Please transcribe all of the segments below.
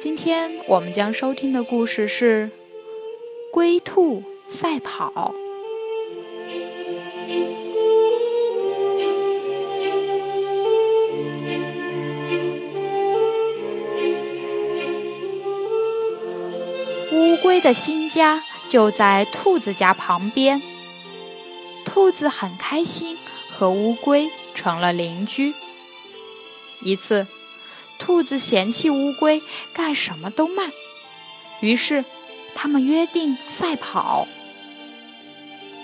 今天我们将收听的故事是《龟兔赛跑》。乌龟的新家就在兔子家旁边，兔子很开心，和乌龟成了邻居。一次。兔子嫌弃乌龟干什么都慢，于是他们约定赛跑。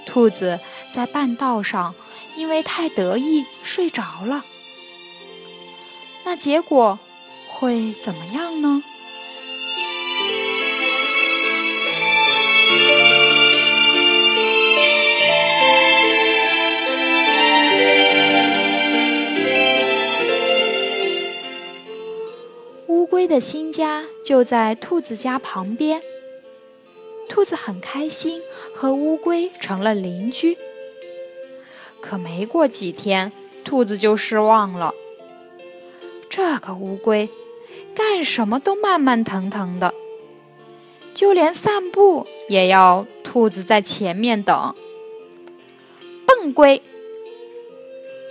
兔子在半道上因为太得意睡着了，那结果会怎么样呢？乌龟的新家就在兔子家旁边，兔子很开心，和乌龟成了邻居。可没过几天，兔子就失望了。这个乌龟干什么都慢慢腾腾的，就连散步也要兔子在前面等。笨龟！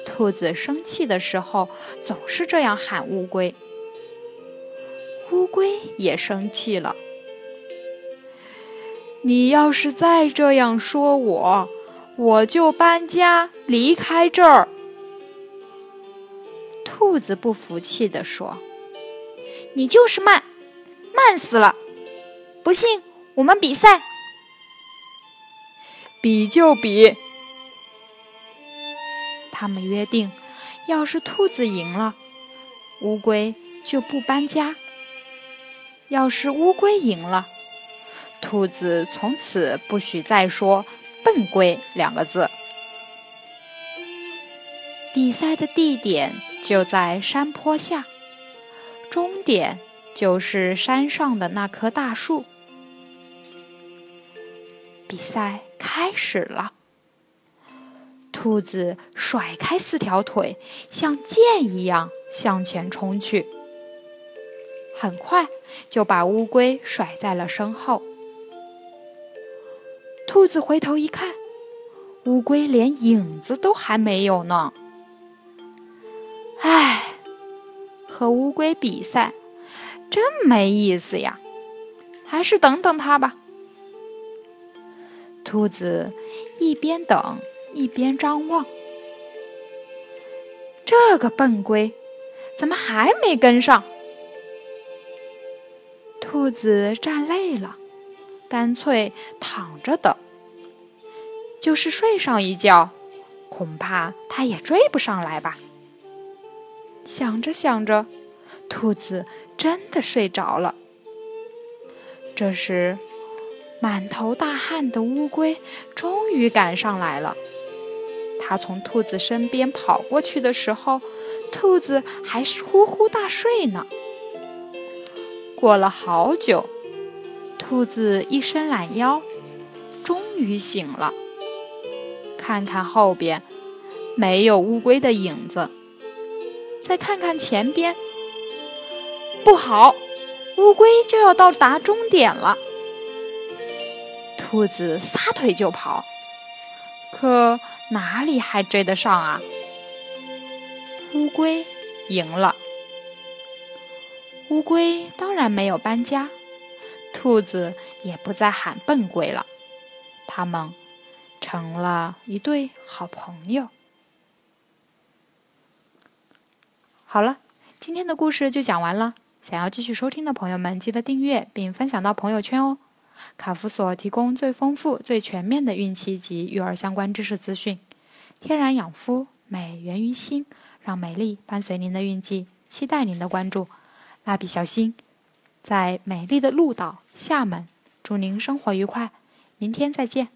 兔子生气的时候总是这样喊乌龟。乌龟也生气了。你要是再这样说我，我就搬家离开这儿。兔子不服气地说：“你就是慢，慢死了！不信，我们比赛。比就比。”他们约定，要是兔子赢了，乌龟就不搬家。要是乌龟赢了，兔子从此不许再说“笨龟”两个字。比赛的地点就在山坡下，终点就是山上的那棵大树。比赛开始了，兔子甩开四条腿，像箭一样向前冲去。很快就把乌龟甩在了身后。兔子回头一看，乌龟连影子都还没有呢。唉，和乌龟比赛真没意思呀，还是等等它吧。兔子一边等一边张望，这个笨龟怎么还没跟上？兔子站累了，干脆躺着等。就是睡上一觉，恐怕它也追不上来吧。想着想着，兔子真的睡着了。这时，满头大汗的乌龟终于赶上来了。它从兔子身边跑过去的时候，兔子还是呼呼大睡呢。过了好久，兔子一伸懒腰，终于醒了。看看后边，没有乌龟的影子。再看看前边，不好，乌龟就要到达终点了。兔子撒腿就跑，可哪里还追得上啊？乌龟赢了。乌龟当然没有搬家，兔子也不再喊笨龟了，他们成了一对好朋友。好了，今天的故事就讲完了。想要继续收听的朋友们，记得订阅并分享到朋友圈哦。卡夫所提供最丰富、最全面的孕期及育儿相关知识资讯。天然养肤，美源于心，让美丽伴随您的孕期，期待您的关注。蜡笔小新，在美丽的鹭岛厦门。祝您生活愉快，明天再见。